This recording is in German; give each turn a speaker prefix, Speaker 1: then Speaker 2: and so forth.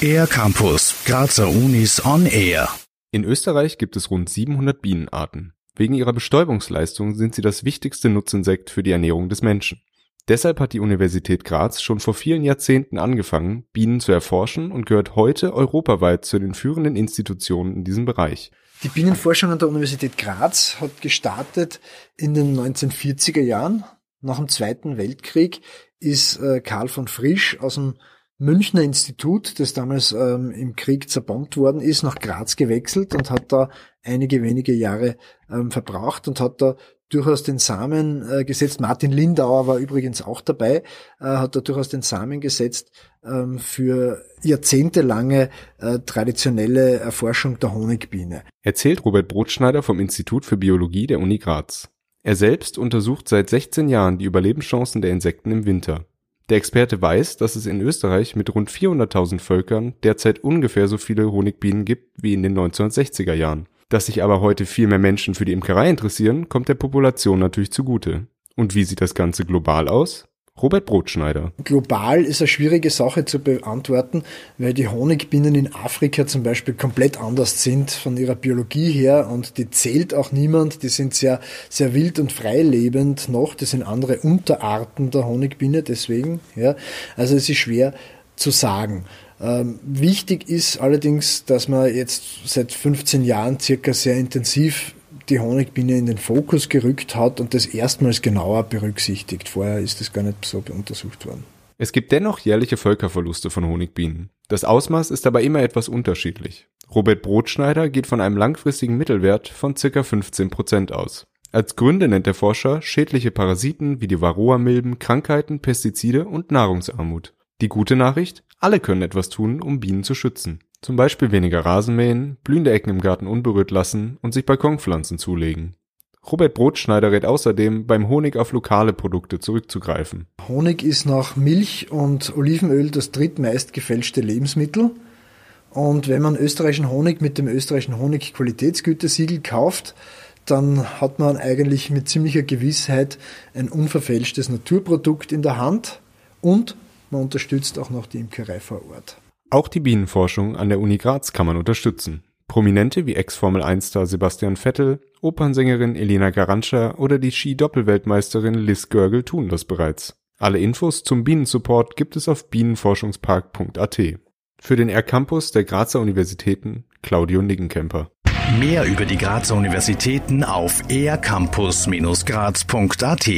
Speaker 1: Air Campus, Grazer Unis on Air.
Speaker 2: In Österreich gibt es rund 700 Bienenarten. Wegen ihrer Bestäubungsleistung sind sie das wichtigste Nutzinsekt für die Ernährung des Menschen. Deshalb hat die Universität Graz schon vor vielen Jahrzehnten angefangen, Bienen zu erforschen und gehört heute europaweit zu den führenden Institutionen in diesem Bereich.
Speaker 3: Die Bienenforschung an der Universität Graz hat gestartet in den 1940er Jahren. Nach dem Zweiten Weltkrieg ist äh, Karl von Frisch aus dem Münchner Institut, das damals ähm, im Krieg zerbombt worden ist, nach Graz gewechselt und hat da einige wenige Jahre ähm, verbraucht und hat da durchaus den Samen äh, gesetzt. Martin Lindauer war übrigens auch dabei, äh, hat da durchaus den Samen gesetzt ähm, für jahrzehntelange äh, traditionelle Erforschung der Honigbiene.
Speaker 2: Erzählt Robert Brotschneider vom Institut für Biologie der Uni Graz. Er selbst untersucht seit 16 Jahren die Überlebenschancen der Insekten im Winter. Der Experte weiß, dass es in Österreich mit rund 400.000 Völkern derzeit ungefähr so viele Honigbienen gibt wie in den 1960er Jahren. Dass sich aber heute viel mehr Menschen für die Imkerei interessieren, kommt der Population natürlich zugute. Und wie sieht das Ganze global aus? Robert Brotschneider.
Speaker 3: Global ist eine schwierige Sache zu beantworten, weil die Honigbienen in Afrika zum Beispiel komplett anders sind von ihrer Biologie her und die zählt auch niemand. Die sind sehr, sehr wild und freilebend noch. Das sind andere Unterarten der Honigbiene deswegen. Ja. Also es ist schwer zu sagen. Ähm, wichtig ist allerdings, dass man jetzt seit 15 Jahren circa sehr intensiv die Honigbiene in den Fokus gerückt hat und das erstmals genauer berücksichtigt. Vorher ist das gar nicht so untersucht worden.
Speaker 2: Es gibt dennoch jährliche Völkerverluste von Honigbienen. Das Ausmaß ist aber immer etwas unterschiedlich. Robert Brotschneider geht von einem langfristigen Mittelwert von ca. 15 Prozent aus. Als Gründe nennt der Forscher schädliche Parasiten wie die Varroa-Milben, Krankheiten, Pestizide und Nahrungsarmut. Die gute Nachricht? Alle können etwas tun, um Bienen zu schützen. Zum Beispiel weniger Rasen mähen, blühende Ecken im Garten unberührt lassen und sich Balkonpflanzen zulegen. Robert Brotschneider rät außerdem, beim Honig auf lokale Produkte zurückzugreifen.
Speaker 3: Honig ist nach Milch und Olivenöl das drittmeist gefälschte Lebensmittel. Und wenn man österreichischen Honig mit dem österreichischen Honig-Qualitätsgütesiegel kauft, dann hat man eigentlich mit ziemlicher Gewissheit ein unverfälschtes Naturprodukt in der Hand und man unterstützt auch noch die Imkerei vor Ort.
Speaker 2: Auch die Bienenforschung an der Uni Graz kann man unterstützen. Prominente wie Ex-Formel-1-Star Sebastian Vettel, Opernsängerin Elena Garantscha oder die Ski-Doppelweltmeisterin Liz Görgel tun das bereits. Alle Infos zum Bienensupport gibt es auf bienenforschungspark.at. Für den R-Campus der Grazer Universitäten Claudio Niggenkemper.
Speaker 1: Mehr über die Grazer Universitäten auf ercampus-graz.at